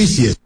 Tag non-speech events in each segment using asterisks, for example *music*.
this year.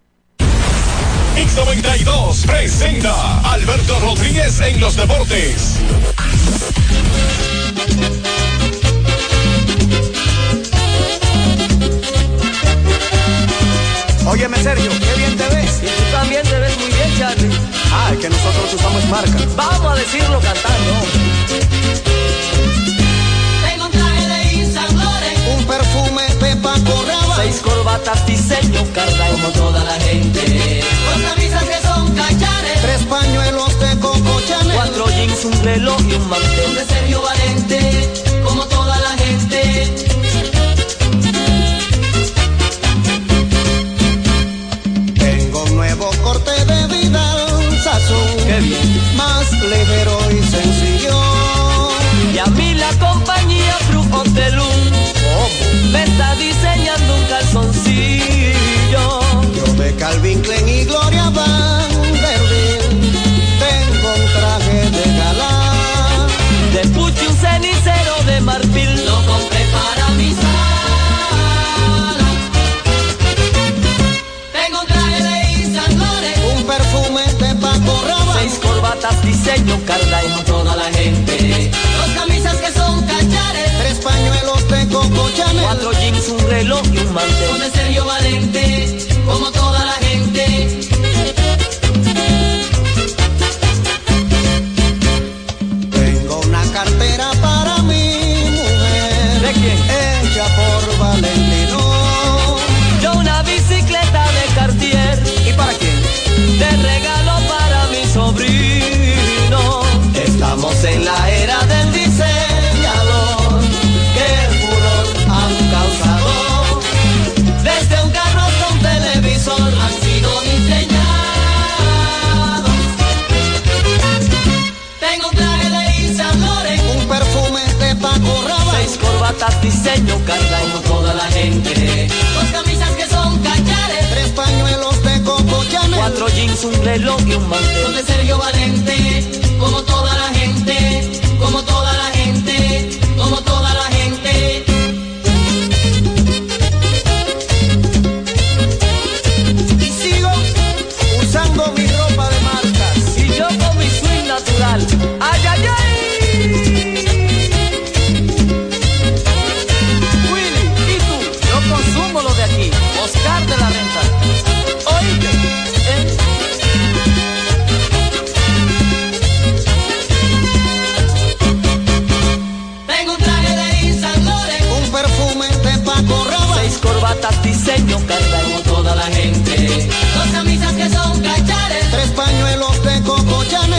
como toda la gente. Dos camisas que son cachares, tres pañuelos de coco Chanel, cuatro jeans, un reloj y un mantel. Son de Sergio Valente, como toda la gente, como toda la gente.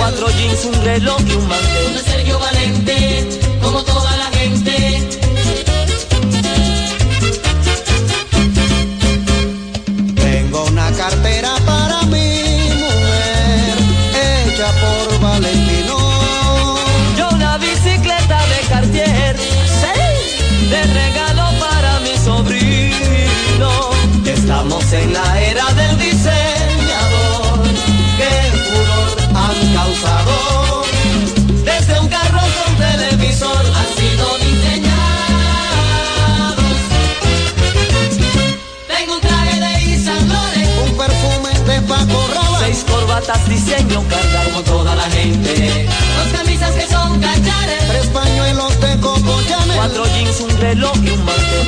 cuatro jeans, un reloj y un mantel. Valente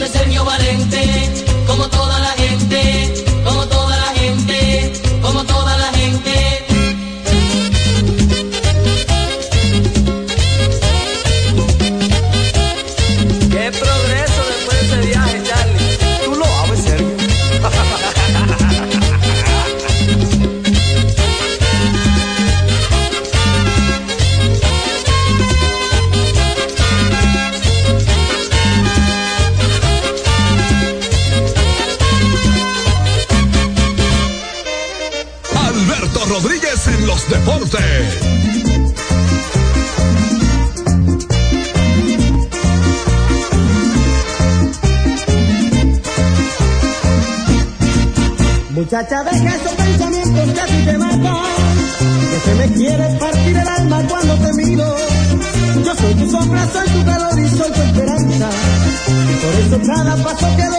siempre ser yo valiente, como toda la gente. sabes que esos pensamientos que a ti te matan, que se me quiere partir el alma cuando te miro. Yo soy tu sombra, soy tu calor y soy tu esperanza. Y por eso cada paso que doy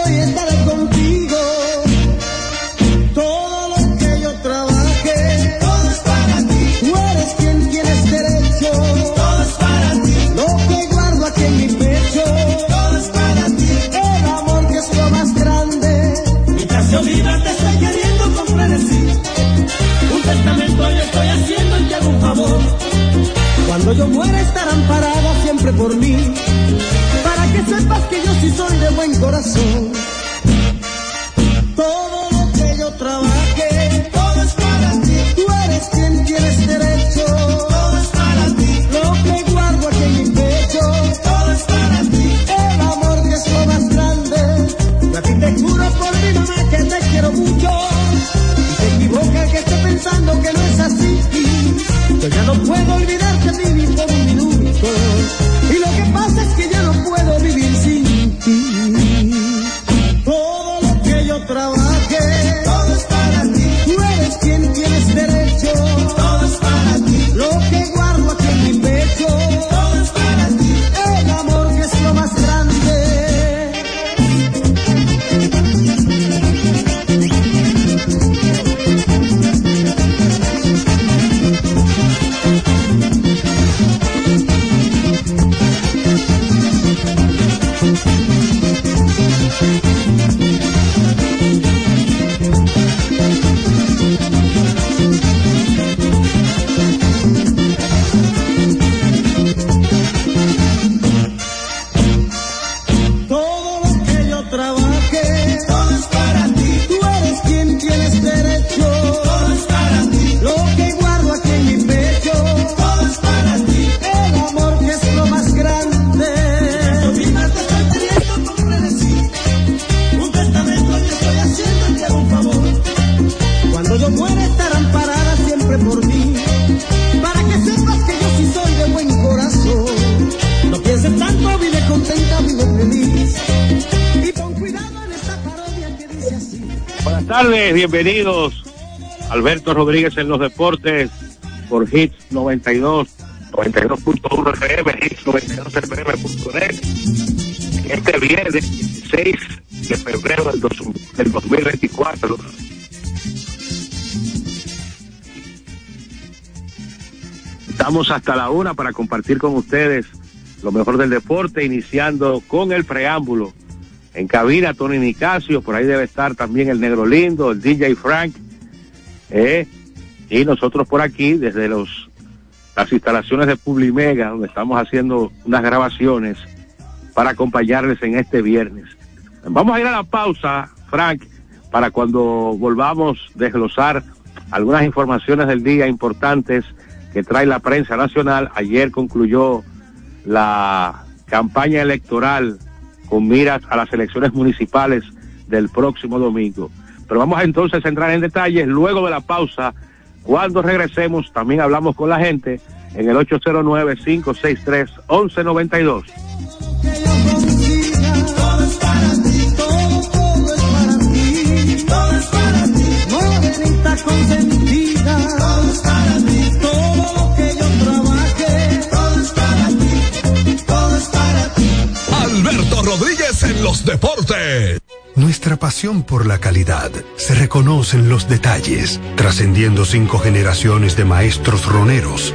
por mí. Para que sepas que yo sí soy de buen corazón. Tardes, bienvenidos. Alberto Rodríguez en los deportes por Hits 92, 92.1 FM, Hits 92 FM.net. Este viernes 6 de febrero del, dos- del 2024. Estamos hasta la una para compartir con ustedes lo mejor del deporte, iniciando con el preámbulo. En cabina, Tony Nicasio, por ahí debe estar también el Negro Lindo, el DJ Frank, eh, y nosotros por aquí, desde las instalaciones de Publimega, donde estamos haciendo unas grabaciones para acompañarles en este viernes. Vamos a ir a la pausa, Frank, para cuando volvamos a desglosar algunas informaciones del día importantes que trae la prensa nacional. Ayer concluyó la campaña electoral con miras a las elecciones municipales del próximo domingo. Pero vamos entonces a entrar en detalles luego de la pausa. Cuando regresemos, también hablamos con la gente en el 809-563-1192. Que yo consiga, los deportes. Nuestra pasión por la calidad se reconoce en los detalles, trascendiendo cinco generaciones de maestros roneros,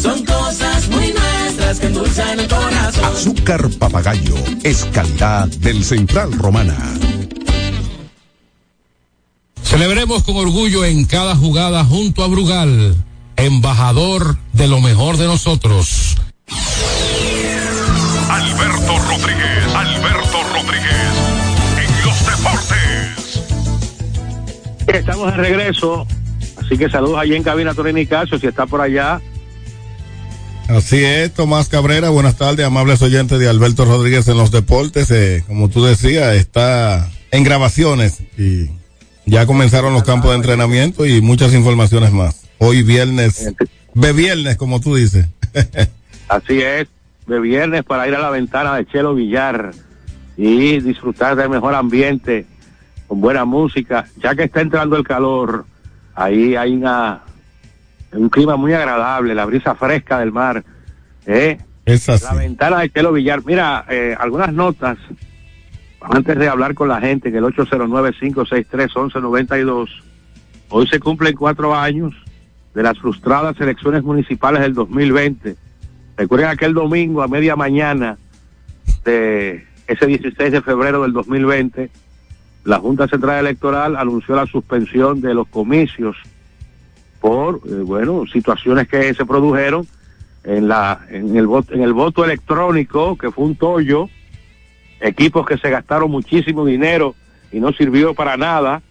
Son cosas muy nuestras que endulzan el corazón. Azúcar papagayo es calidad del Central Romana. Celebremos con orgullo en cada jugada junto a Brugal, embajador de lo mejor de nosotros. Alberto Rodríguez, Alberto Rodríguez, en los deportes. Estamos de regreso, así que saludos allí en cabina Tony Nicasio, si está por allá. Así es, Tomás Cabrera, buenas tardes, amables oyentes de Alberto Rodríguez en los deportes. Eh, como tú decías, está en grabaciones y ya comenzaron los campos de entrenamiento y muchas informaciones más. Hoy viernes, de viernes, como tú dices. *laughs* Así es, de viernes para ir a la ventana de Chelo Villar y disfrutar del mejor ambiente con buena música, ya que está entrando el calor, ahí hay una un clima muy agradable, la brisa fresca del mar, ¿eh? Es así. La ventana de Chelo Villar. Mira, eh, algunas notas antes de hablar con la gente, que el 809-563-1192. Hoy se cumplen cuatro años de las frustradas elecciones municipales del 2020. Recuerden aquel domingo a media mañana de ese 16 de febrero del 2020, la Junta Central Electoral anunció la suspensión de los comicios por, eh, bueno, situaciones que se produjeron en la en el voto en el voto electrónico que fue un tollo equipos que se gastaron muchísimo dinero y no sirvió para nada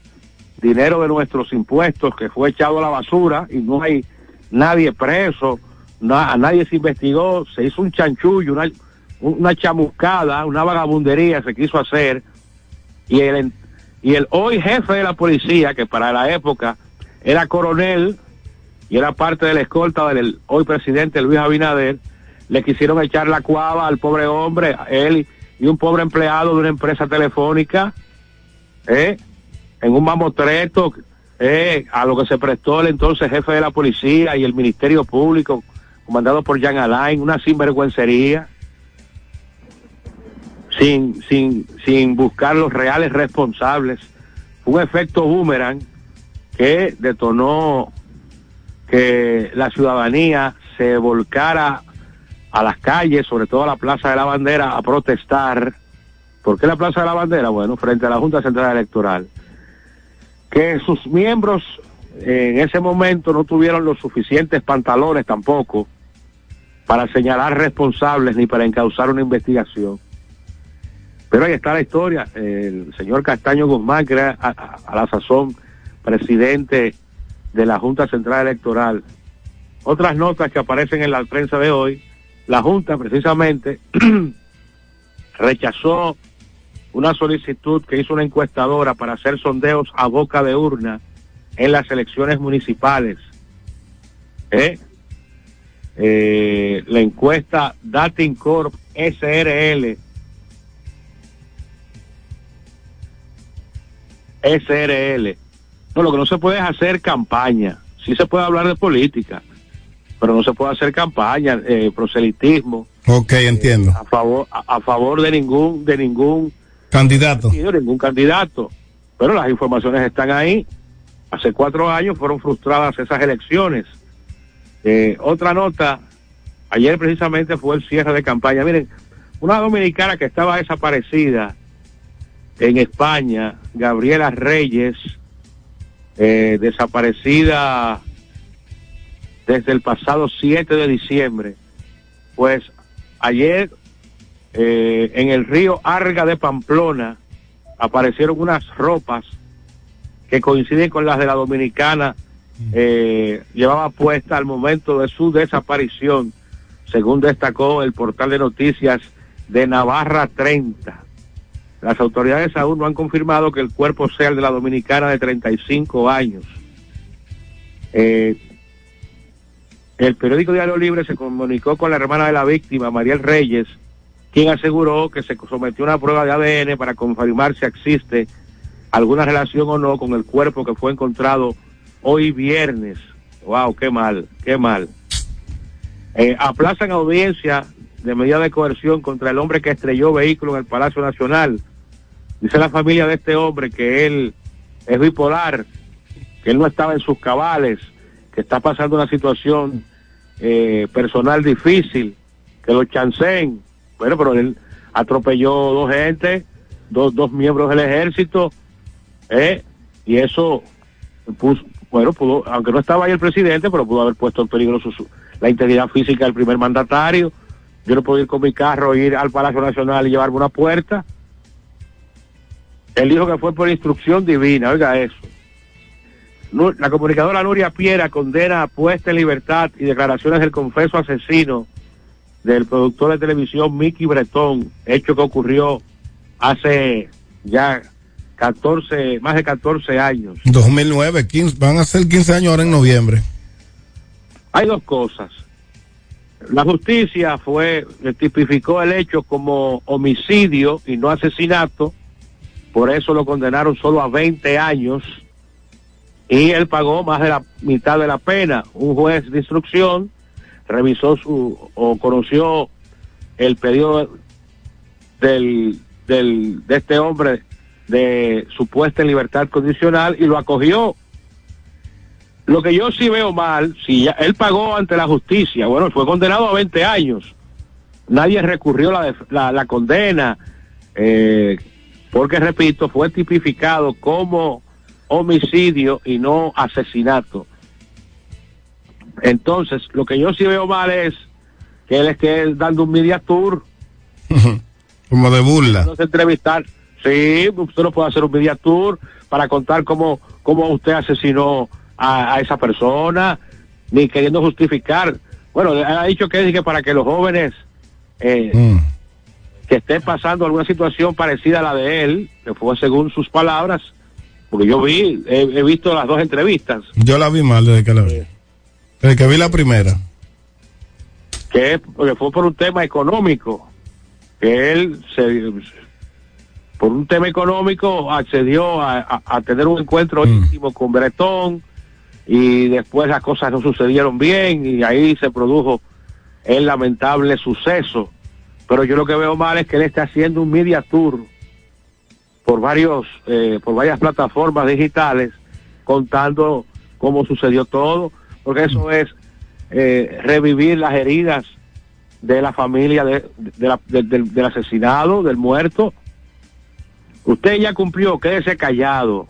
dinero de nuestros impuestos que fue echado a la basura y no hay nadie preso na- a nadie se investigó se hizo un chanchullo una una chamuscada una vagabundería se quiso hacer y el y el hoy jefe de la policía que para la época era coronel y era parte de la escolta del hoy presidente Luis Abinader, le quisieron echar la cuava al pobre hombre, él y un pobre empleado de una empresa telefónica, ¿eh? en un mamotreto, ¿eh? a lo que se prestó el entonces jefe de la policía y el Ministerio Público, comandado por Jean Alain, una sinvergüencería, sin, sin, sin buscar los reales responsables. Un efecto boomerang que detonó que la ciudadanía se volcara a las calles, sobre todo a la Plaza de la Bandera, a protestar. ¿Por qué la Plaza de la Bandera? Bueno, frente a la Junta Central Electoral. Que sus miembros en ese momento no tuvieron los suficientes pantalones tampoco para señalar responsables ni para encauzar una investigación. Pero ahí está la historia. El señor Castaño Guzmán, que era a, la sazón presidente de la Junta Central Electoral. Otras notas que aparecen en la prensa de hoy, la Junta precisamente *clears throat* rechazó una solicitud que hizo una encuestadora para hacer sondeos a boca de urna en las elecciones municipales. ¿Eh? Eh, la encuesta Datincorp SRL SRL. No, lo que no se puede es hacer campaña. Sí se puede hablar de política, pero no se puede hacer campaña, eh, proselitismo Ok, entiendo. a favor a, a favor de ningún de ningún Candidato. partido, ningún candidato. Pero las informaciones están ahí. Hace cuatro años fueron frustradas esas elecciones. Eh, otra nota, ayer precisamente fue el cierre de campaña. Miren, una dominicana que estaba desaparecida en España, Gabriela Reyes, eh, desaparecida desde el pasado 7 de diciembre, pues ayer eh, en el río Arga de Pamplona aparecieron unas ropas que coinciden con las de la dominicana eh, llevaba puesta al momento de su desaparición, según destacó el portal de noticias de Navarra 30. Las autoridades aún no han confirmado que el cuerpo sea el de la dominicana de 35 años. Eh, el periódico Diario Libre se comunicó con la hermana de la víctima, Mariel Reyes, quien aseguró que se sometió a una prueba de ADN para confirmar si existe alguna relación o no con el cuerpo que fue encontrado hoy viernes. Wow, qué mal, qué mal. Eh, aplazan audiencia de medida de coerción contra el hombre que estrelló vehículo en el Palacio Nacional. Dice la familia de este hombre que él es bipolar, que él no estaba en sus cabales, que está pasando una situación eh, personal difícil, que lo chancen. Bueno, pero él atropelló dos gente, dos, dos miembros del ejército, ¿eh? y eso puso, bueno, pudo, aunque no estaba ahí el presidente, pero pudo haber puesto en peligro su- la integridad física del primer mandatario. Yo no puedo ir con mi carro, ir al Palacio Nacional y llevarme una puerta. Él dijo que fue por instrucción divina, oiga eso. La comunicadora Nuria Piera condena puesta en libertad y declaraciones del confeso asesino del productor de televisión Mickey Bretón, hecho que ocurrió hace ya 14, más de 14 años. 2009, 15, van a ser 15 años ahora en noviembre. Hay dos cosas. La justicia fue, tipificó el hecho como homicidio y no asesinato, por eso lo condenaron solo a 20 años y él pagó más de la mitad de la pena. Un juez de instrucción revisó su o conoció el pedido del, del de este hombre de supuesta libertad condicional y lo acogió. Lo que yo sí veo mal, si él pagó ante la justicia, bueno, fue condenado a 20 años. Nadie recurrió la, la condena, eh, porque repito, fue tipificado como homicidio y no asesinato. Entonces, lo que yo sí veo mal es que él esté dando un media tour, *laughs* Como de burla. entrevistar. Sí, usted no puede hacer un media tour para contar cómo, cómo usted asesinó a, a esa persona, ni queriendo justificar. Bueno, ha dicho que que para que los jóvenes eh, que estén pasando alguna situación parecida a la de él, que fue según sus palabras, porque yo vi, he, he visto las dos entrevistas, Yo la vi mal desde que la vi. Desde que vi la primera. que, fue por un tema económico, que él se, por un tema económico accedió a, a- a tener un encuentro íntimo con Bretón y después las cosas no sucedieron bien y ahí se produjo el lamentable suceso. Pero yo lo que veo mal es que él está haciendo un media tour por varios, eh, por varias plataformas digitales contando cómo sucedió todo, porque eso es eh, revivir las heridas de la familia de, de la- de- del, del asesinado, del muerto. Usted ya cumplió, quédese callado.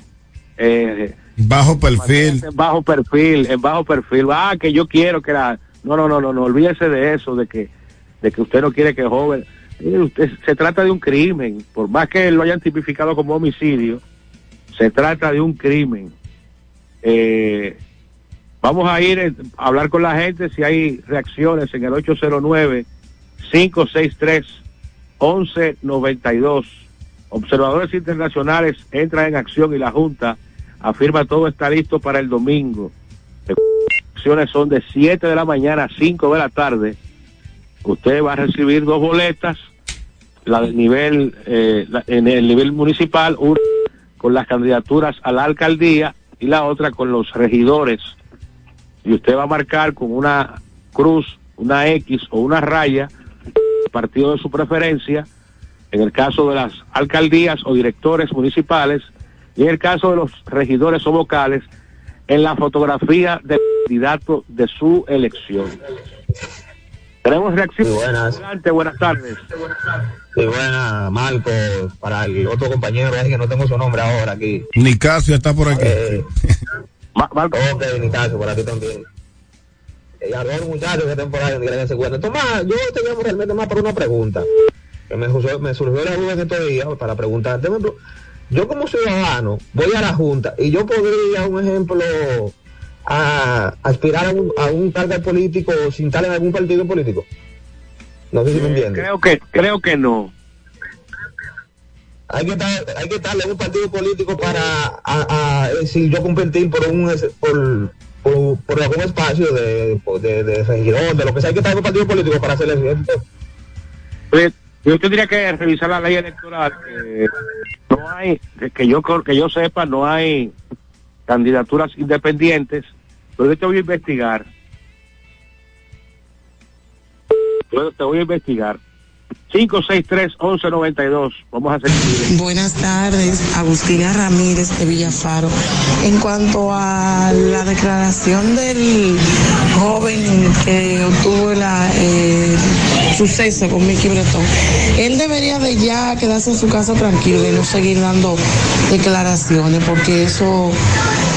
Eh, Bajo perfil. En bajo perfil, en bajo perfil. Ah, que yo quiero que la... No, no, no, no, no, olvídese de eso, de que, de que usted no quiere que joven... Se trata de un crimen, por más que lo hayan tipificado como homicidio, se trata de un crimen. Eh, vamos a ir eh, a hablar con la gente si hay reacciones en el 809-563-1192. Observadores internacionales entran en acción y la Junta afirma todo está listo para el domingo. Las acciones son de 7 de la mañana a 5 de la tarde. Usted va a recibir dos boletas, la del nivel, eh, en el nivel municipal, una con las candidaturas a la alcaldía y la otra con los regidores. Y usted va a marcar con una cruz, una X o una raya, el partido de su preferencia, en el caso de las alcaldías o directores municipales, y en el caso de los regidores o vocales, en la fotografía del candidato de su elección. Tenemos reacción. buenas. Adelante, buenas tardes. Sí, buena, Marco, para el otro compañero, es que no tengo su nombre ahora aquí. Nicasio está por aquí. Eh, *laughs* Ok, Nicasio, por aquí también. Eh, Y a los muchachos que estén por ahí, que se cuenta. Tomás, yo te llamo realmente más para una pregunta. Que me, surgió- me surgió la duda en estos días para preguntarte. Yo como ciudadano voy a la Junta y yo podría, un ejemplo, a, aspirar a un, a un cargo político sin estar en algún partido político. No sé si me entiendes. Creo que, creo que no. hay que estar, hay que estar en un partido político para a, a, eh, si yo competir por un por, por, por algún espacio de, de, de regidor, de lo que sea, hay que estar en un partido político para hacer el Pues, yo tendría que revisar la ley electoral. que no hay, que yo que yo sepa, no hay candidaturas independientes. Pero te voy a investigar. Yo te voy a investigar. 563-1192. Vamos a hacer. Buenas tardes, Agustina Ramírez de Villafaro. En cuanto a la declaración del joven que obtuvo la, eh, suceso con Mickey Bretón, él debería de ya quedarse en su casa tranquilo y no seguir dando declaraciones porque eso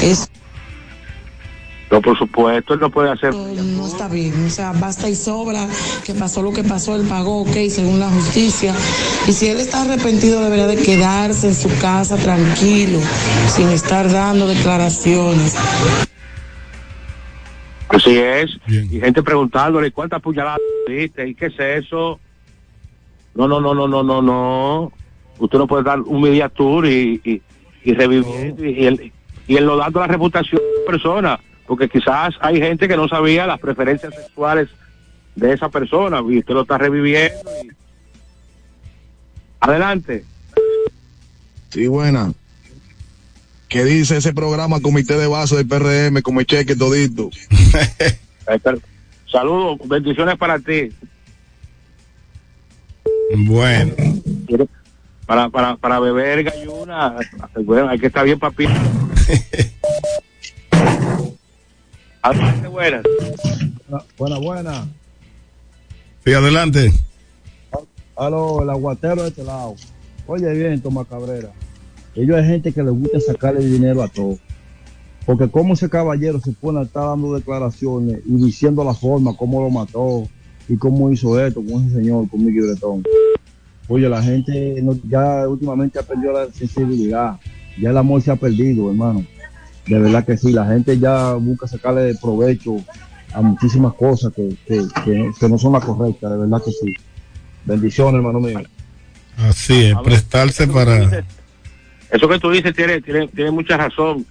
es No, por supuesto, él no puede hacer. no está bien, o sea, basta y sobra, que pasó lo que pasó, él pagó, ok, según la justicia. Y si él está arrepentido, debería de quedarse en su casa tranquilo, sin estar dando declaraciones. Así es. Y gente preguntándole cuántas puñaladas diste y qué es eso. No, no, no, no, no, no, no. Usted no puede dar un media tour y, y, y revivir y, él, y él lo dando la reputación de la persona. Porque quizás hay gente que no sabía las preferencias sexuales de esa persona y usted lo está reviviendo. y- Adelante. Sí, buena. ¿Qué dice ese programa Comité de Base del PRM como el cheque todito? *laughs* Saludos, bendiciones para ti. Bueno. Para, para, para beber galluna, bueno, hay que estar bien papi. *laughs* Adelante, buenas. Buena, buena. Sí, adelante. Aló, el aguatero de este lado. Oye bien, Tomás Cabrera. Ellos hay gente que les gusta sacarle dinero a todo. Porque como ese caballero se pone a estar dando declaraciones y diciendo la forma, cómo lo mató y cómo hizo esto con ese señor, con Miguel Bretón. Oye, la gente no- ya últimamente ha perdido la sensibilidad. Ya el amor se ha perdido, hermano. De verdad que sí, la gente ya busca sacarle provecho a muchísimas cosas que, que, que- que no son las correctas, de verdad que sí. Bendiciones, hermano mío. Así es, prestarse para. Eso que tú dices tiene, tiene, tiene mucha razón.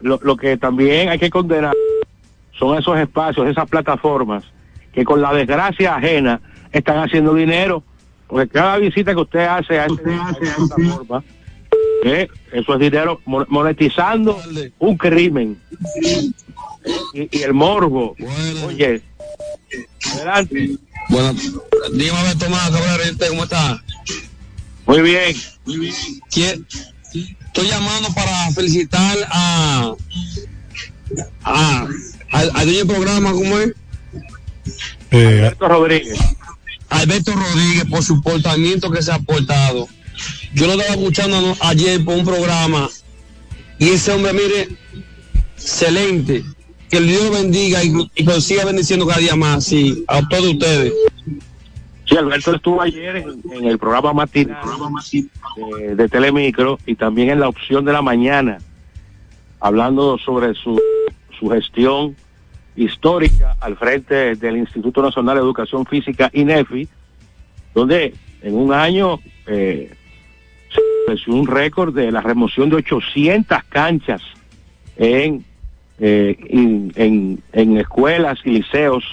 Lo, lo que también hay que condenar son esos espacios, esas plataformas que con la desgracia ajena están haciendo dinero. Porque cada visita que usted hace a, ese- a esa plataforma, eh, eso es dinero mo- monetizando un crimen. Eh, Y, y el morbo. Oye, adelante. Bueno, dígame a ver, Tomás Cabrera, ¿y usted cómo está? Muy bien. Muy bien. Estoy llamando para felicitar a, a al, al dueño del programa, ¿cómo es? Alberto Rodríguez. Alberto Rodríguez por su portamiento que se ha portado. Yo lo estaba escuchando ayer por un programa y ese hombre, mire, excelente. Que el Dios bendiga y, y que siga bendiciendo cada día más, sí, a todos ustedes. Sí, Alberto estuvo ayer en, en el programa matinal de, de Telemicro y también en la opción de la mañana, hablando sobre su, su gestión histórica al frente del Instituto Nacional de Educación Física, INEFI, donde en un año eh, estableció un récord de la remoción de 800 canchas en, eh, en, en- en escuelas y liceos.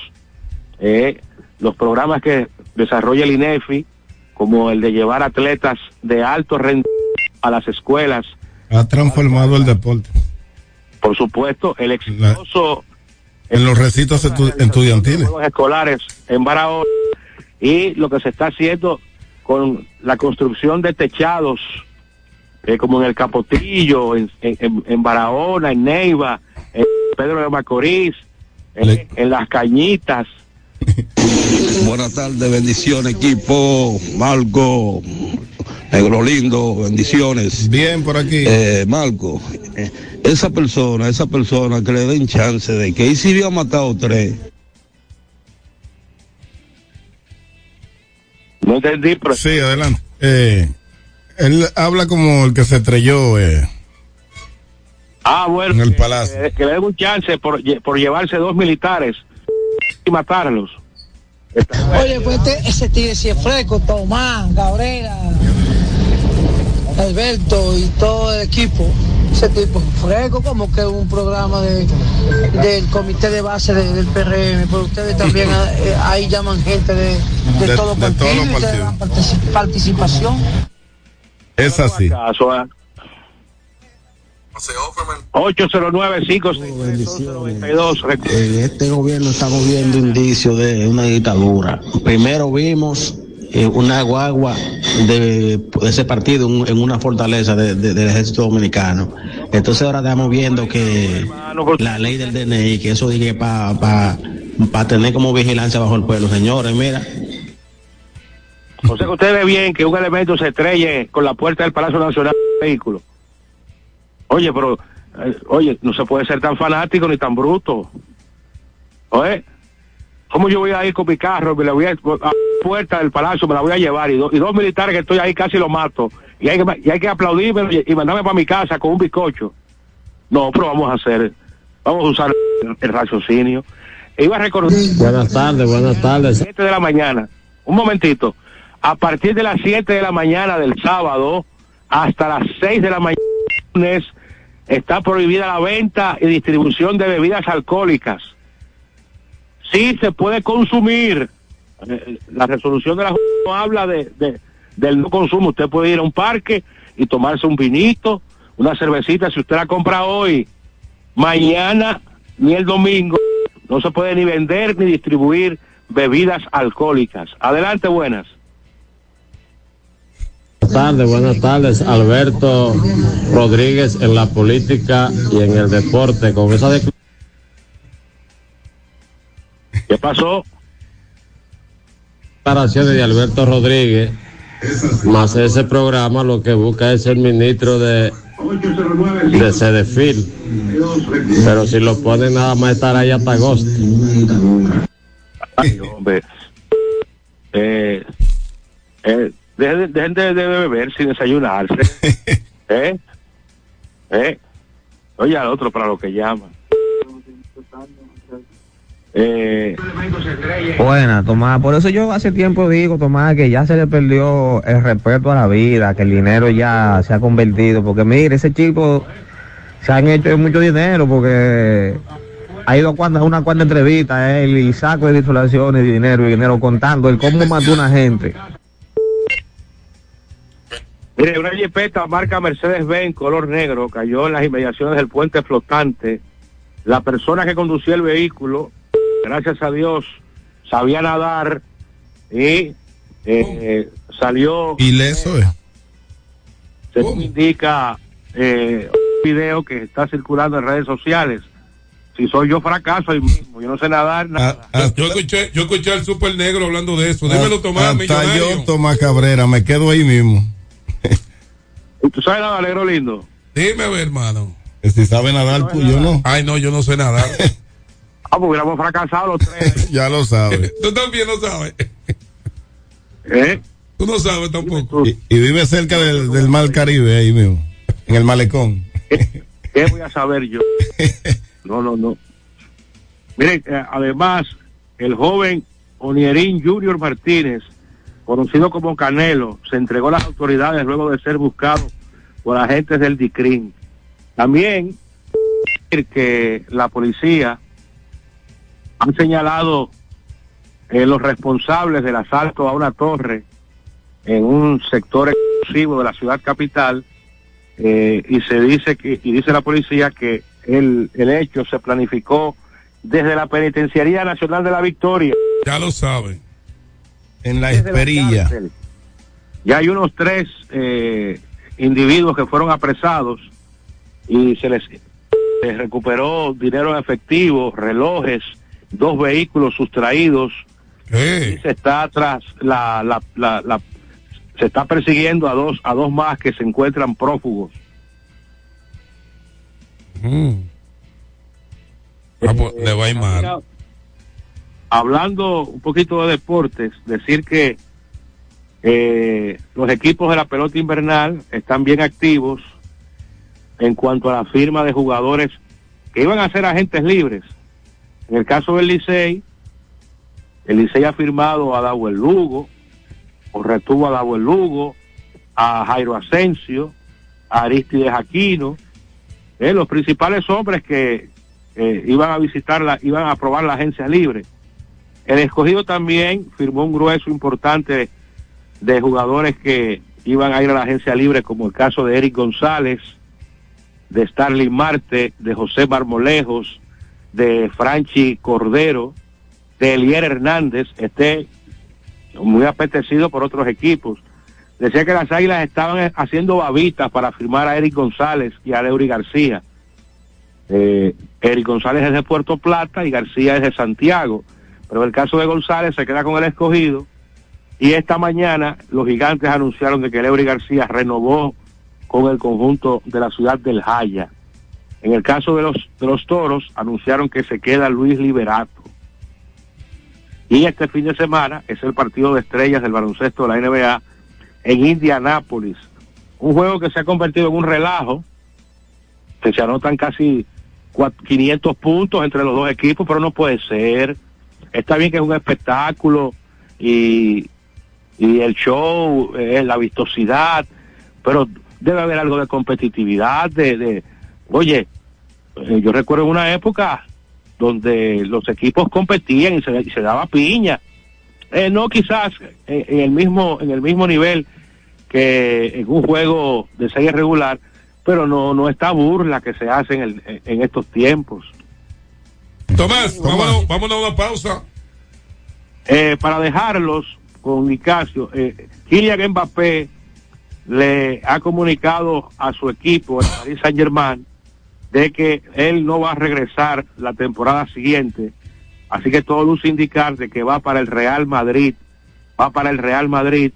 Eh, los programas que desarrolla el INEFI, como el de llevar atletas de alto rendimiento a las escuelas, Ha transformado el deporte por supuesto, el exitoso en los recintos estu- estudiantiles. escolares en Barahona y lo que se está haciendo con la construcción de techados eh, como en el Capotillo, en, en, en- Barahona, en Neiva, en Pedro de Macorís, en, en Las Cañitas. *laughs* Buenas tardes, bendiciones, equipo. Marco, Negro Lindo, bendiciones. Bien, por aquí. Eh, Marco, eh, esa persona, esa persona que le den chance de que y si había matado tres. No entendí, pero... Sí, adelante. Eh, él habla como el que se estrelló. Eh. Ah, bueno, En el que- palacio. Que, que le den un chance por, por llevarse dos militares y matarlos. Oye, pues este, ese tigre si es fresco, Tomás, Cabrera, Alberto y todo el equipo. Ese tipo es fresco, como que un programa de, del comité de base de- del PRM, pero ustedes también *laughs* eh, ahí llaman gente de, de, De- todo de partido todos los y ustedes partidos. dan partici- participación. Es así. Caso, ah. 809 562 Eh, este gobierno estamos viendo indicios de una dictadura. Primero vimos eh, una guagua de, de ese partido en, en una fortaleza de- de- del ejército dominicano. Entonces ahora estamos viendo que la ley del DNI, que eso dije para tener como vigilancia bajo el pueblo. Señores, mira, O sea que usted ve bien que un elemento se estrelle con la puerta del Palacio Nacional del vehículo. Oye, pero, eh, oye, no se puede ser tan fanático ni tan bruto. Oye, ¿cómo yo voy a ir con mi carro? Me la voy a, a la puerta del palacio, me la voy a llevar y, do- y dos militares que estoy ahí casi lo mato. Y hay que, y hay que aplaudirme y, y mandarme para mi casa con un bizcocho. No, pero vamos a hacer, vamos a usar el, el raciocinio. E Iba a recordar. Buenas tardes, buenas tardes. 7 de la mañana. Un momentito. A partir de las 7 de la mañana del sábado hasta las 6 de la mañana está prohibida la venta y distribución de bebidas alcohólicas. Sí se puede consumir. Eh, La resolución de la no habla de- del no consumo. Usted puede ir a un parque y tomarse un vinito, una cervecita. Si usted la compra hoy, mañana ni el domingo, no se puede ni vender ni distribuir bebidas alcohólicas. Adelante, buenas. Buenas tardes, buenas tardes. Alberto Rodríguez en la política y en el deporte. Con esa declaración ¿Qué pasó? declaraciones de Alberto Rodríguez, más ese programa lo que busca es el ministro de, de Cedefil. Pero si lo ponen nada más estar ahí hasta agosto. Ay, hombre. Eh, eh, dejen, dejen de, de beber sin desayunarse. *laughs* ¿Eh? ¿Eh? Oye al otro para lo que llaman. Eh, Buena, Tomás. Por eso yo hace tiempo digo, Tomás, que ya se le perdió el respeto a la vida, que el dinero ya se ha convertido. Porque mire, ese chico se han hecho mucho dinero porque ha ido a una cuanta entrevista él y saco de disolaciones de dinero y dinero contando el cómo mató una gente. Mire, una jipeta marca Mercedes-Benz color negro cayó en las inmediaciones del puente flotante. La persona que conducía el vehículo, gracias a Dios, sabía nadar y eh, salió. Ileso, eh. Según indica eh, un video que está circulando en redes sociales. Si soy yo fracaso ahí mismo, yo no sé nadar nada. Yo escuché, yo escuché al super negro hablando de eso. Dímelo, Tomás, Hasta millonario. yo, Tomás Cabrera, me quedo ahí mismo. ¿Y tú sabes nada, Alegro Lindo? Dime, hermano. Si sabe nadar, pues yo no. Ay, no, yo no sé nadar. *laughs* Ah, pues hubiéramos fracasado los tres. *laughs* ya lo sabe. *laughs* Tú también no sabes. ¿Eh? Tú no sabes tampoco. Y, y vive cerca del, del mar Caribe, ahí mismo. En el malecón. ¿Qué voy a saber yo? No, no, no. Miren, eh, además, el joven Onierín Junior Martínez, conocido como Canelo, se entregó a las autoridades luego de ser buscado por agentes del DICRIN. También que la policía han señalado eh, los responsables del asalto a una torre en un sector exclusivo de la ciudad capital eh, y se dice que y dice la policía que el, el hecho se planificó desde la penitenciaría nacional de la Victoria Ya lo saben. En la esperilla. Ya hay unos tres eh, individuos que fueron apresados y se les, les recuperó dinero en efectivo, relojes, dos vehículos sustraídos. Y se está tras la, la, la, la- se está persiguiendo a dos a dos más que se encuentran prófugos. Ah, pues, le va a ir mal. Hablando un poquito de deportes, decir que eh, los equipos de la pelota invernal están bien activos en cuanto a la firma de jugadores que iban a ser agentes libres. En el caso del Licey, el Licey ha firmado a Dawel Lugo, o retuvo a Dawel Lugo, a Jairo Asensio, a Aristides Aquino, eh, los principales hombres que eh, iban a visitarla, iban a aprobar la agencia libre. El escogido también firmó un grueso importante de, jugadores que iban a ir a la agencia libre, como el caso de Eric González, de Starling Marte, de José Marmolejos, de Franchi Cordero, de Elier Hernández, este muy apetecido por otros equipos. Decía que las águilas estaban haciendo babitas para firmar a Eric González y a Leury García. Eh, Eric González es de Puerto Plata y García es de Santiago. Pero el caso de González se queda con el escogido. Y esta mañana los gigantes anunciaron que Leury García renovó con el conjunto de la ciudad del Jaya. En el caso de los, de los toros, anunciaron que se queda Luis Liberato. Y este fin de semana es el partido de estrellas del baloncesto de la NBA en Indianápolis. Un juego que se ha convertido en un relajo, se anotan casi cua- 500 puntos entre los dos equipos, pero no puede ser. Está bien que es un espectáculo y, y el show, la vistosidad, pero debe haber algo de competitividad, de, de oye, eh, yo recuerdo una época donde los equipos competían y se, daba piña. Eh, no quizás eh, en el mismo en el mismo nivel que en un juego de serie regular, pero no no esta burla que se hace en, en estos tiempos. Tomás, vámonos, vámonos a una pausa. Eh, para dejarlos con Nicasio, eh, Kylian Mbappé le ha comunicado a su equipo, el Paris Saint Germain, de que él no va a regresar la temporada siguiente. Así que todo luce indicar de que va para el Real Madrid, va para el Real Madrid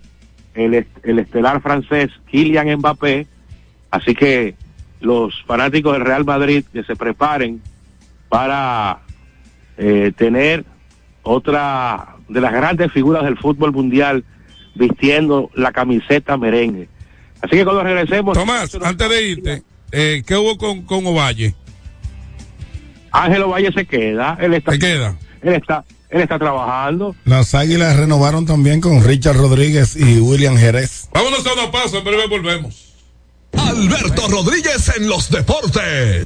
el, est- el estelar francés Kylian Mbappé. Así que los fanáticos del Real Madrid que se preparen para eh, tener otra de las grandes figuras del fútbol mundial vistiendo la camiseta merengue. Así que cuando regresemos... Tomás, antes de irte, eh, ¿qué hubo con, con Ovalle? Ángelo Valle se queda, él está, Se queda. él está, él está trabajando. Las águilas renovaron también con Richard Rodríguez y William Jerez. Vámonos a una pausa, en breve volvemos. Alberto Rodríguez en los deportes.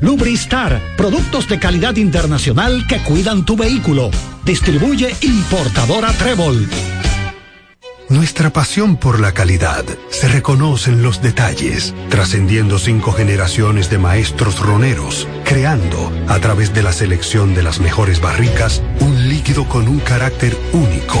Lubristar, productos de calidad internacional que cuidan tu vehículo. Distribuye importadora Trébol. Nuestra pasión por la calidad se reconoce en los detalles, trascendiendo cinco generaciones de maestros roneros, creando, a través de la selección de las mejores barricas, un líquido con un carácter único,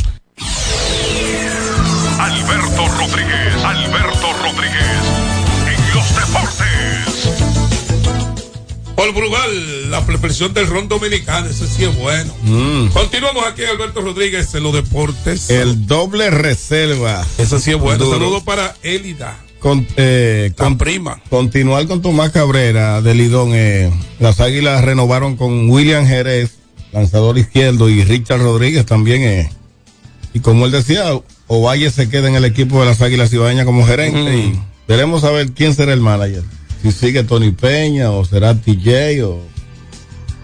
Alberto Rodríguez, Alberto Rodríguez, en los deportes. Paul Brugal, la presión del ron dominicano, ese sí es bueno. Continuamos aquí, Alberto Rodríguez, en los deportes. El doble reserva. Eso sí es bueno. Saludos para Elida. Con, eh, con- prima. Continuar con Tomás Cabrera de Lidón. eh, las Águilas renovaron con William Jerez, lanzador izquierdo, y Richard Rodríguez también. eh. y como él decía, Ovalle se queda en el equipo de las Águilas Cibaeñas como gerente. Y veremos a ver quién será el manager. Si sigue Tony Peña o será TJ o.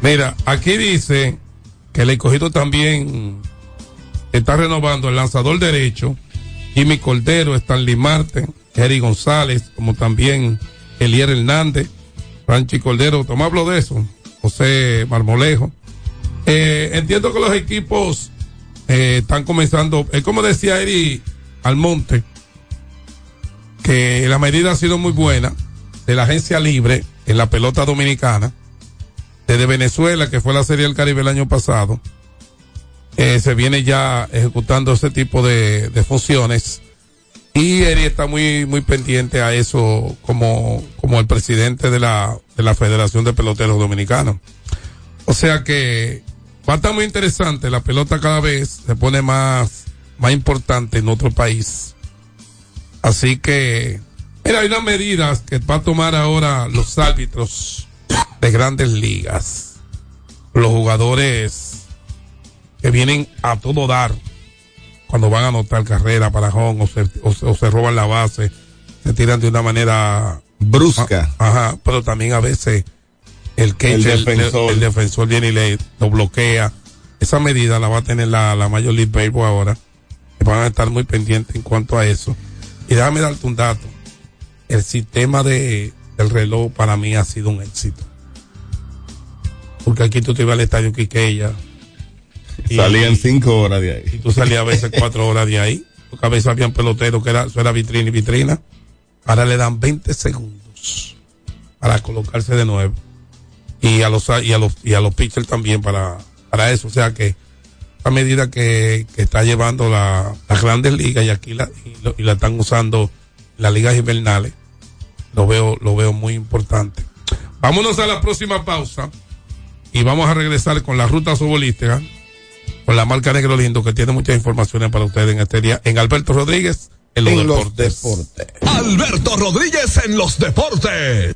Mira, aquí dice que el escogido también está renovando el lanzador derecho, Jimmy Cordero, Stanley Marte, Jerry González, como también Elier Hernández, Franchi Cordero, Tomás de eso, José Marmolejo. Eh, entiendo que los equipos eh, están comenzando, es como decía Eri Almonte, que la medida ha sido muy buena de la agencia libre en la pelota dominicana desde Venezuela, que fue la Serie del Caribe el año pasado, eh, se viene ya ejecutando ese tipo de, de funciones. Y Eri está muy, muy pendiente a eso como, como el presidente de la, de la Federación de Peloteros Dominicanos. O sea que va a estar muy interesante. La pelota cada vez se pone más, más importante en nuestro país. Así que, mira, hay unas medidas que va a tomar ahora los árbitros de grandes ligas. Los jugadores que vienen a todo dar cuando van a anotar carrera para home o se, o, se- o se roban la base, se tiran de una manera Brusca. Ajá, pero también a veces el catcher, El el, defensor. el defensor viene y le lo bloquea. Esa medida la va a tener la, la Major League Baseball ahora. Van a estar muy pendientes en cuanto a eso. Y déjame darte un dato. El sistema de, del reloj para mí ha sido un éxito. Porque aquí tú te ibas al estadio Quiqueya. Salían cinco horas de ahí. y tú salías a veces cuatro horas de ahí. Porque a veces habían peloteros que era, eso era vitrina y vitrina. Ahora le dan 20 segundos para colocarse de nuevo. Y a los, y a los, y a los pitchers también para, para eso. O sea que a medida que, que está llevando la, las grandes ligas y aquí la, y, lo- y la están usando las ligas invernales, lo veo, lo veo muy importante. Vámonos a la próxima pausa y vamos a regresar con la ruta sobolística con la marca Negro Lindo que tiene muchas informaciones para ustedes en este día en Alberto Rodríguez en los En los deportes. Alberto Rodríguez en los deportes.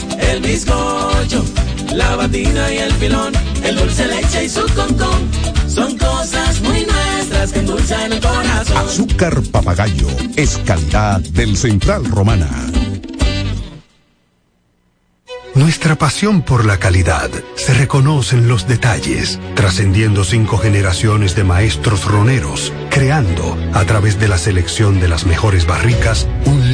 el bizcocho, la batida y el filón, el dulce leche y su concón. Son cosas muy nuestras que endulzan el corazón. Azúcar papagayo es calidad del Central Romana. Nuestra pasión por la calidad se reconoce en los detalles, trascendiendo cinco generaciones de maestros roneros, creando, a través de la selección de las mejores barricas, un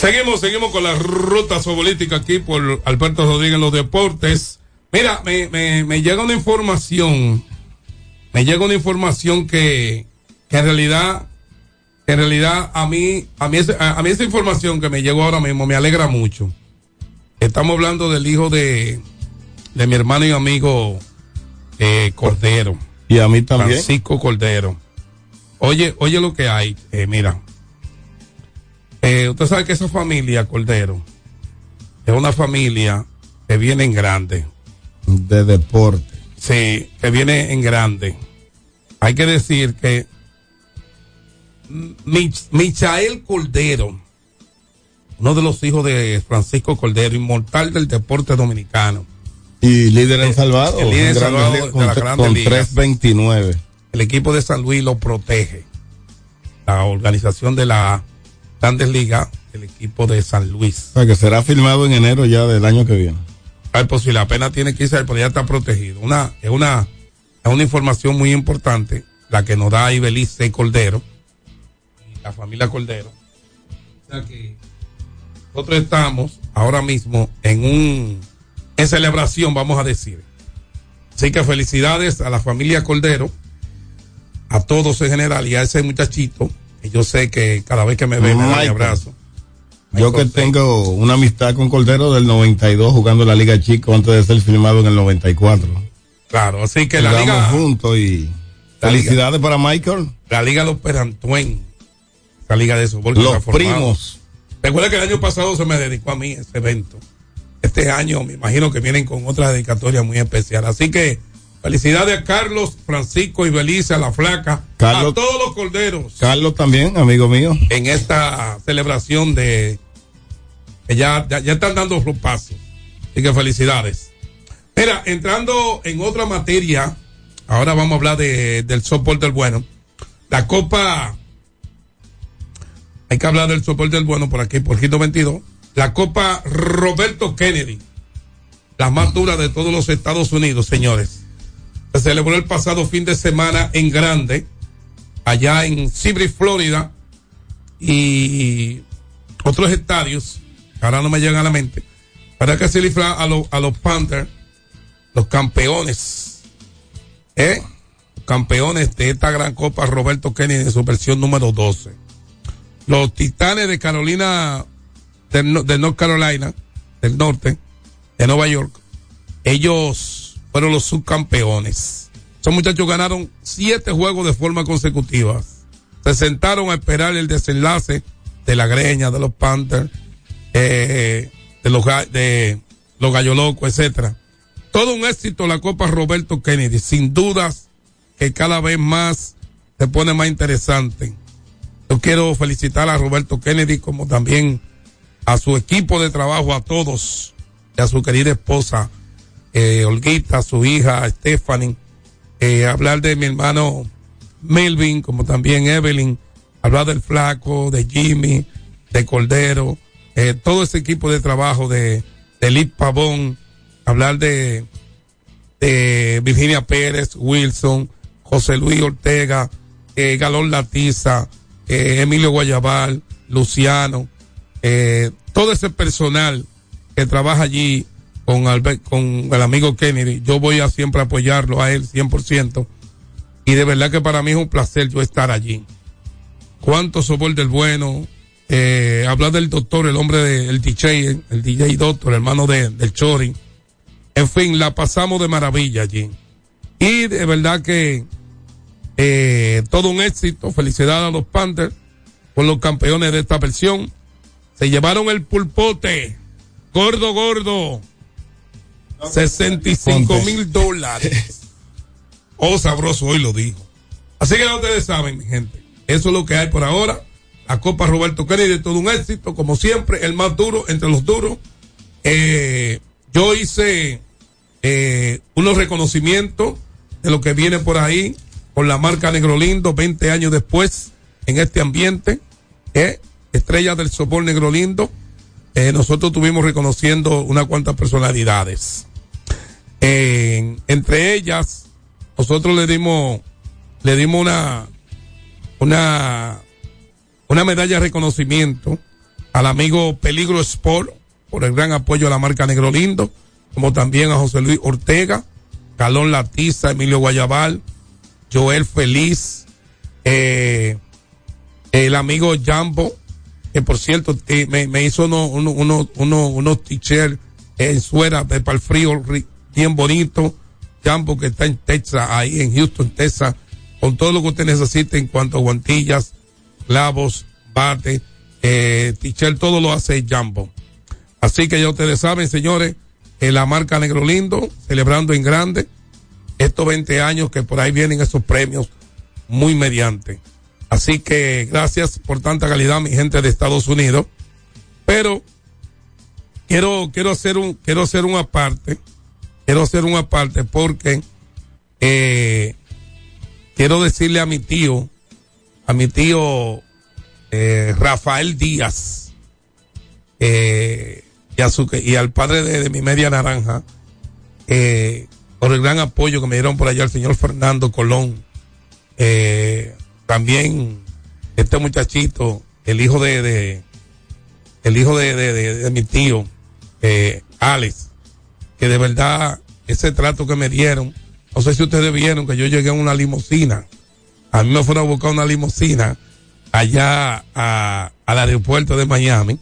Seguimos, seguimos con la ruta sobolítica aquí por Alberto Rodríguez en los deportes. Mira, me, me, llega una información, me llega una información que, que en realidad, en realidad a mí, a mí, a mí esa información que me llegó ahora mismo me alegra mucho. Estamos hablando del hijo de, de mi hermano y amigo eh, Cordero. Y a mí también. Francisco Cordero. Oye, oye lo que hay, eh, mira. Eh, usted sabe que esa familia, Cordero, es una familia que viene en grande. De deporte. Sí, que viene en grande. Hay que decir que Mich- Michael Cordero, uno de los hijos de Francisco Cordero, inmortal del deporte dominicano, Y líder en salvado. El líder en en Grandes salvado Ligas de con, las tre- grandes con ligas. 329. El equipo de San Luis lo protege. La organización de la Grandes Ligas, el equipo de San Luis. O sea, que será firmado en enero ya del año que viene. Hay posible, apenas tiene que irse, pero ya está protegido. Una, es una, es una información muy importante la que nos da Ibelice Cordero y la familia Cordero. O sea que nosotros estamos ahora mismo en un, en celebración, vamos a decir. Así que felicidades a la familia Cordero, a todos en general y a ese muchachito, que yo sé que cada vez que me ve me da abrazo. Yo que tengo una amistad con Cordero del 92 jugando la Liga Chico antes de ser firmado en el 94. Claro, así que la liga, juntos y felicidades para Michael. la liga Los Perantuen, la liga de softball Los primos. Recuerda que el año pasado se me dedicó a mí ese evento. Este año me imagino que vienen con otra dedicatoria muy especial. Así que felicidades a Carlos, Francisco y Belice, a la flaca, Carlos- a todos los corderos Carlos también, amigo mío. en esta celebración de que ya, ya, ya están dando los pasos. Así que felicidades. Mira, entrando en otra materia, ahora vamos a hablar de, del soporte del bueno. La Copa, hay que hablar del soporte del bueno por aquí, por Quito 22. La Copa Roberto Kennedy, la más dura de todos los Estados Unidos, señores. Se celebró el pasado fin de semana en grande, allá en Sibri, Florida, y otros estadios, ahora no me llegan a la mente, para que se libra a, los a los Panthers, los campeones, ¿eh? campeones de esta gran copa Roberto Kennedy en su versión número 12. Los Titanes de Carolina, del, de North Carolina, del norte, de Nueva York, ellos fueron los subcampeones. Esos muchachos ganaron siete juegos de forma consecutiva. Se sentaron a esperar el desenlace de la greña, de los Panthers, eh, de los de los Gallo Locos, etcétera. Todo un éxito la Copa Roberto Kennedy, sin dudas que cada vez más se pone más interesante. Yo quiero felicitar a Roberto Kennedy como también a su equipo de trabajo, a todos, y a su querida esposa, eh, Olguita, a su hija Stephanie, eh, hablar de mi hermano Melvin, como también Evelyn, hablar del flaco, de Jimmy, de Cordero, eh, todo ese equipo de trabajo de, de Liz Pavón, hablar de, de Virginia Pérez, Wilson, José Luis Ortega, eh, Galón Latiza, eh, Emilio Guayabal, Luciano, eh, todo ese personal que trabaja allí con, Albert- con el amigo Kennedy, yo voy a siempre apoyarlo a él 100%. Y de verdad que para mí es un placer yo estar allí. Cuánto soporte del bueno, eh, hablar del doctor, el hombre del DJ, el DJ doctor, hermano de, del Chori. En fin, la pasamos de maravilla allí. Y de verdad que eh, todo un éxito. Felicidades a los Panthers por los campeones de esta versión. Se llevaron el pulpote. Gordo, gordo. 65 mil dólares. *laughs* Oh, sabroso, hoy lo dijo. Así que ya ustedes saben, mi gente. Eso es lo que hay por ahora. La Copa Roberto Kennedy, todo un éxito, como siempre, el más duro entre los duros. Eh, yo hice eh, unos reconocimientos de lo que viene por ahí con la marca Negro Lindo, 20 años después, en este ambiente. Eh, Estrellas del Sopor Negro Lindo. Eh, nosotros estuvimos reconociendo unas cuantas personalidades. Entre ellas, nosotros le dimos, le dimos una, una, una medalla de reconocimiento al amigo Peligro Sport por el gran apoyo a la marca Negro Lindo, como también a José Luis Ortega, Calón Latiza, Emilio Guayabal, Joel Feliz, eh, el amigo Jambo, que por cierto eh, me, me hizo uno, uno, uno, uno- unos t-shirts en suera de para el frío bien bonito. Jambo que está en Texas, ahí en Houston, Texas, con todo lo que usted necesite en cuanto a guantillas, clavos, bate, eh, t-shirt, todo lo hace Jambo. Así que ya ustedes saben, señores, eh, la marca Negro Lindo, celebrando en grande estos 20 años que por ahí vienen esos premios muy mediante. Así que gracias por tanta calidad, mi gente de Estados Unidos. Pero quiero, quiero hacer un, quiero hacer una parte quiero hacer una parte porque eh, quiero decirle a mi tío, a mi tío eh, Rafael Díaz, eh, y, a su- y al padre de, mi media naranja, por el gran apoyo que me dieron por allá el señor Fernando Colón. También este muchachito, el hijo de, de- el hijo de, de- de- de mi tío, eh, Alex, que de verdad ese trato que me dieron, no sé si ustedes vieron que yo llegué en una limusina, a mí me fueron a buscar una limusina allá a- al aeropuerto de Miami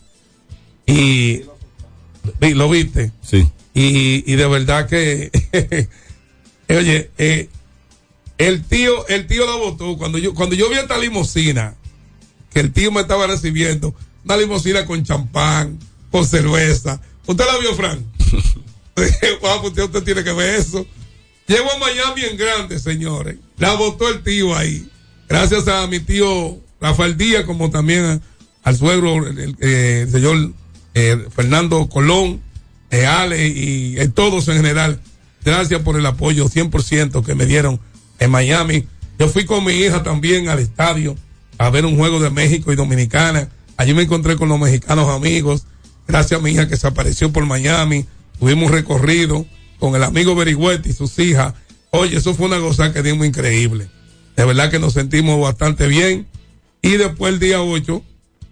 y, y lo viste. Sí. Y, y de verdad que, *laughs* oye, eh, el tío, el tío la votó cuando yo, cuando yo vi esta limusina, que el tío me estaba recibiendo, una limusina con champán, con cerveza. ¿Usted la vio, Fran? *laughs* Guau, usted, usted tiene que ver eso. Llego a Miami en grande, señores. La votó el tío ahí. Gracias a mi tío Rafael Díaz, como también a- al suegro, el, el, eh, el señor eh, Fernando Colón, eh, Ale y eh, todos en general. Gracias por el apoyo 100% que me dieron en Miami. Yo fui con mi hija también al estadio a ver un juego de México y Dominicana. Allí me encontré con los mexicanos amigos. Gracias a mi hija que se apareció por Miami. Tuvimos un recorrido con el amigo Berigüete y sus hijas. Oye, eso fue una cosa que dimos increíble. De verdad que nos sentimos bastante bien. Y después el día 8,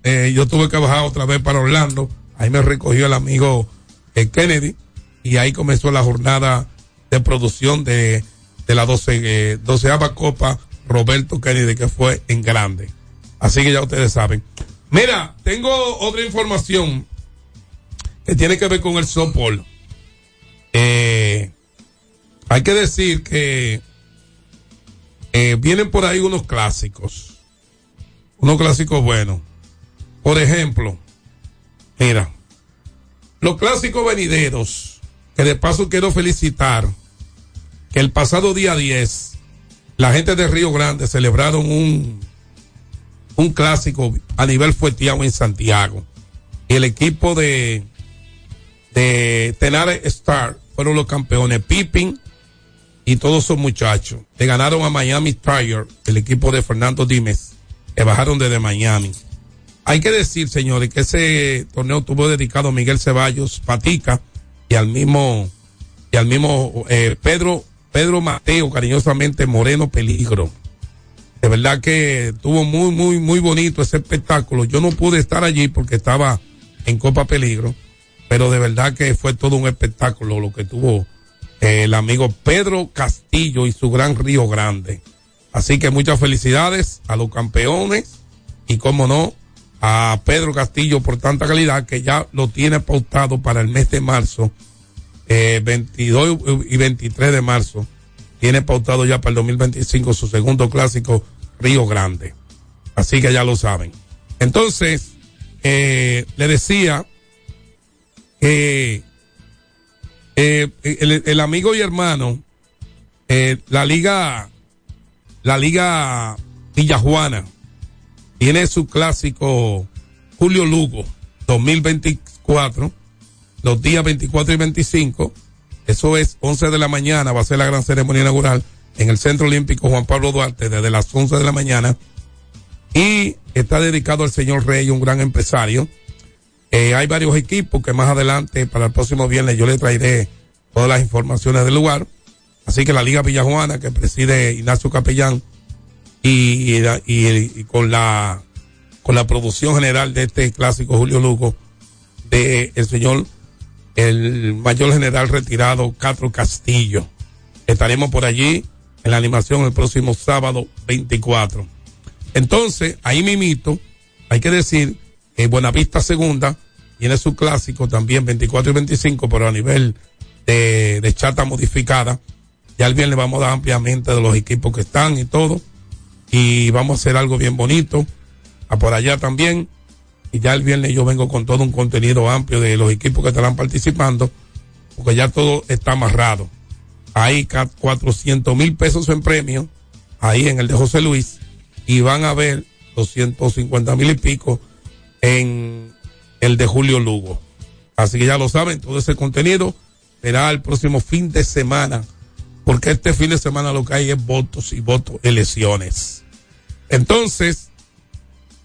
eh, yo tuve que bajar otra vez para Orlando. Ahí me recogió el amigo eh, Kennedy. Y ahí comenzó la jornada de producción de, de la 12, eh, 12 Copa Roberto Kennedy, que fue en grande. Así que ya ustedes saben. Mira, tengo otra información que tiene que ver con el softball. Eh, hay que decir que eh, vienen por ahí unos clásicos. Unos clásicos buenos. Por ejemplo, mira, los clásicos venideros, que de paso quiero felicitar, el pasado día 10, la gente de Río Grande celebraron un, un clásico a nivel fueteado en Santiago. Y el equipo de, de Tenares Star fueron los campeones. Pippin y todos esos muchachos. Le ganaron a Miami Tiger, el equipo de Fernando Dimes, que bajaron desde Miami. Hay que decir, señores, que ese torneo tuvo dedicado a Miguel Ceballos Patica y al mismo, y al mismo eh, Pedro, Pedro Mateo, cariñosamente Moreno Peligro. De verdad que tuvo muy, muy, muy bonito ese espectáculo. Yo no pude estar allí porque estaba en Copa Peligro, pero de verdad que fue todo un espectáculo lo que tuvo eh, el amigo Pedro Castillo y su gran Río Grande. Así que muchas felicidades a los campeones y como no, a Pedro Castillo por tanta calidad que ya lo tiene pautado para el mes de marzo, eh, 22 y 23 de marzo. Tiene pautado ya para el 2025 su segundo clásico Río Grande. Así que ya lo saben. Entonces, eh, le decía que eh, el, amigo y hermano, eh, la liga, la liga Villajuana, tiene su clásico Julio Lugo 2024, los días 24 y 25. Eso es 11 de la mañana, va a ser la gran ceremonia inaugural en el Centro Olímpico Juan Pablo Duarte desde las 11 de la mañana. Y está dedicado al señor Rey, un gran empresario. Eh, hay varios equipos que más adelante, para el próximo viernes, yo le traeré todas las informaciones del lugar. Así que la Liga Villajuana, que preside Ignacio Capellán, y, y, con la con la producción general de este clásico Julio Lugo, de el señor, el mayor general retirado Castro Castillo. Estaremos por allí en la animación el próximo sábado 24. Entonces, ahí mimito, hay que decir que Buenavista Segunda tiene su clásico también 24 y 25, pero a nivel de, de chata modificada. Ya el viernes vamos a dar ampliamente de los equipos que están y todo. Y vamos a hacer algo bien bonito. A por allá también. Y ya el viernes yo vengo con todo un contenido amplio de los equipos que estarán participando. Porque ya todo está amarrado. Hay ca- 400 mil pesos en premio. Ahí en el de José Luis. Y van a ver 250 mil y pico en el de Julio Lugo. Así que ya lo saben, todo ese contenido será el próximo fin de semana, porque este fin de semana lo que hay es votos y votos, elecciones. Entonces,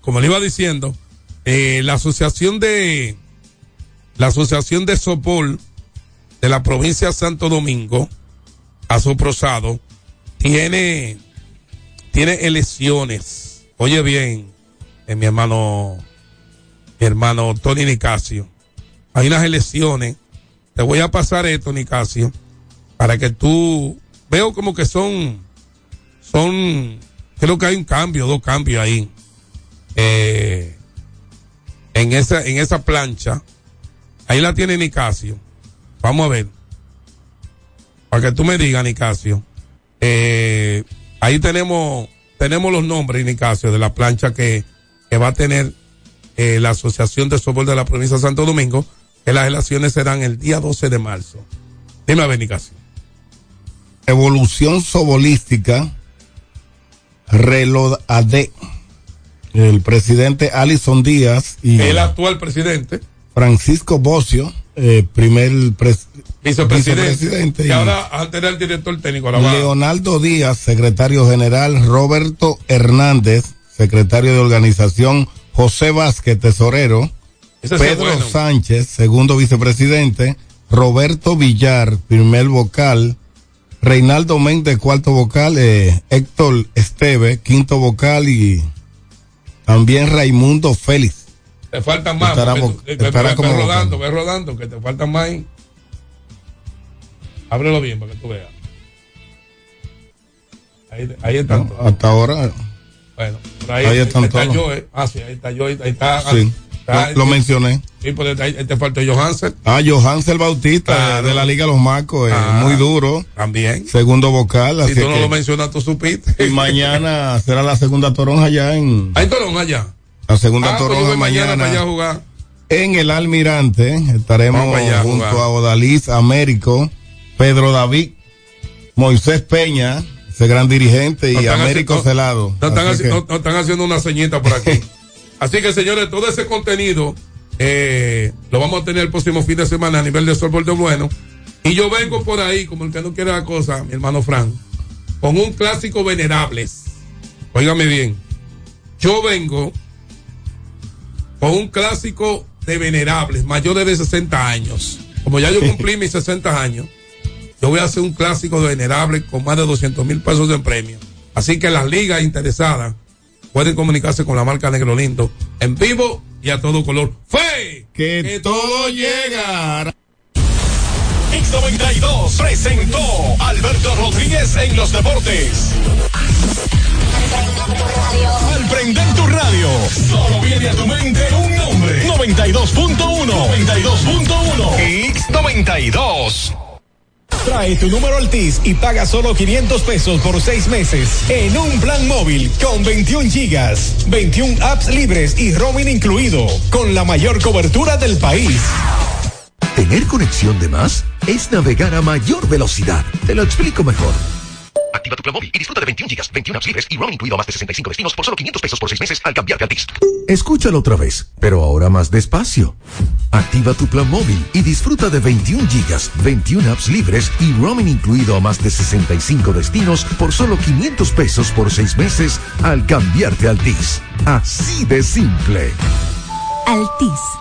como le iba diciendo, eh, la asociación de la asociación de Sopol de la provincia de Santo Domingo, Asoprosado, tiene tiene elecciones. Oye bien, eh, mi hermano, mi hermano Tony Nicasio. Hay unas elecciones. Te voy a pasar esto, Nicasio, para que tú veo como que son, son, creo que hay un cambio, dos cambios ahí. Eh, en esa, en esa plancha. Ahí la tiene Nicasio. Vamos a ver. Para que tú me digas, Nicasio. Eh, ahí tenemos, tenemos los nombres, Nicasio, de la plancha que, que va a tener eh, la Asociación de Softball de la provincia de Santo Domingo, que las elecciones serán el día 12 de marzo. Dime a ver, Nicasio. Evolución sobolística, reloj AD. El presidente Alison Díaz y El actual presidente, Francisco Bocio, eh, primer pres- vicepresidente, y ahora antes era el director técnico. ahora Leonardo Díaz, secretario general, Roberto Hernández, secretario de organización, José Vázquez, tesorero, Ese Pedro bueno. Sánchez, segundo vicepresidente, Roberto Villar, primer vocal, Reinaldo Méndez, cuarto vocal, eh, Héctor Esteve, quinto vocal y también Raimundo Félix. Te faltan más. Estará eh, estará como rodando, ve rodando, que te faltan más ahí. Ábrelo bien para que tú veas. Ahí, ahí están todos. Hasta ahora, Bueno, por ahí, Ahí están está todos. Joe. Ah, sí, ahí está Joe. Ahí está. sí, lo, lo mencioné. Sí, pues te falta Johansen. Ah, Johansel Bautista, Claro. de, la Liga Los Macos, eh, Ah, muy duro. También. Segundo vocal, Si así tú no que- lo mencionas, tú supiste. y mañana *laughs* será la segunda toronja ya en Hay Torón allá. la segunda Ah, pues toronja voy mañana mañana, para allá jugar. en el Almirante estaremos allá junto jugar. a Odalís Américo, Pedro David, Moisés Peña, ese gran dirigente y No Américo haciendo- Celado. No están, Así haci- que- no- no están haciendo una ceñita por aquí. *laughs* Así que, señores, todo ese contenido eh, lo vamos a tener el próximo fin de semana a nivel de Sorbol de Bueno. Y yo vengo por ahí, como el que no quiere la cosa, mi hermano Frank, con un clásico venerables. Óigame bien. Yo vengo con un clásico de venerables, mayores de 60 años. Como ya yo *laughs* cumplí mis 60 años, yo voy a hacer un clásico de venerables con más de 200 mil pesos en premio. Así que las ligas interesadas pueden comunicarse con la marca Negro Lindo en vivo y a todo color. ¡Fe! Que, todo llega. X92 presentó Alberto Rodríguez en los deportes. Al prender tu radio, solo viene a tu mente un nombre. 92.1. 92.1. X92. Trae tu número Altis y paga solo 500 pesos por seis meses en un plan móvil con 21 gigas, 21 apps libres y roaming incluido, con la mayor cobertura del país. Tener conexión de más es navegar a mayor velocidad. Te lo explico mejor. Activa tu plan móvil y disfruta de 21 gigas, 21 apps libres y roaming incluido a más de 65 destinos por solo 500 pesos por seis meses al cambiarte a Altis. Escúchalo otra vez, pero ahora más despacio. Activa tu plan móvil y disfruta de 21 gigas, 21 apps libres y roaming incluido a más de 65 destinos por solo 500 pesos por seis meses al cambiarte a Altis. Así de simple. Altis.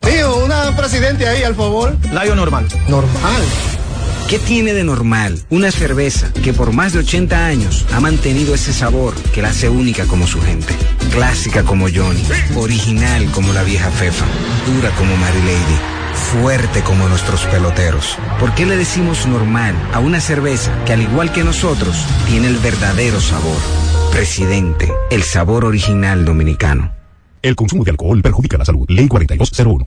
Tío, una presidente ahí, al favor. Layo normal. Normal. ¿Qué tiene de normal una cerveza que por más de 80 años ha mantenido ese sabor que la hace única como su gente? Clásica como Johnny, original como la vieja Fefa, dura como Mary Lady, fuerte como nuestros peloteros. ¿Por qué le decimos normal a una cerveza que al igual que nosotros tiene el verdadero sabor? Presidente, el sabor original dominicano. El consumo de alcohol perjudica la salud. Ley 4201.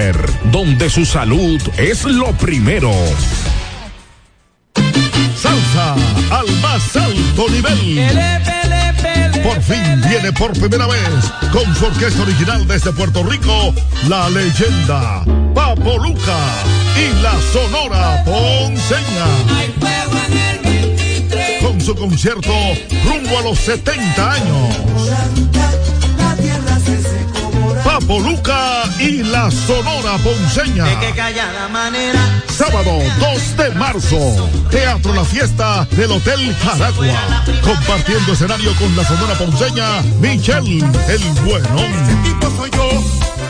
donde su salud es lo primero. Salsa al más alto nivel. Por fin viene por primera vez con su orquesta original desde Puerto Rico, la leyenda Papo Luca y la Sonora Ponceña. Con su concierto rumbo a los 70 años. Papo Luca y la Sonora Ponceña. manera. Sábado 2 de marzo. Teatro La Fiesta del Hotel Jaragua. Compartiendo escenario con la Sonora Ponceña, Michelle el Buenón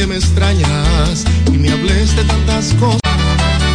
que me extrañas y me hables de tantas cosas.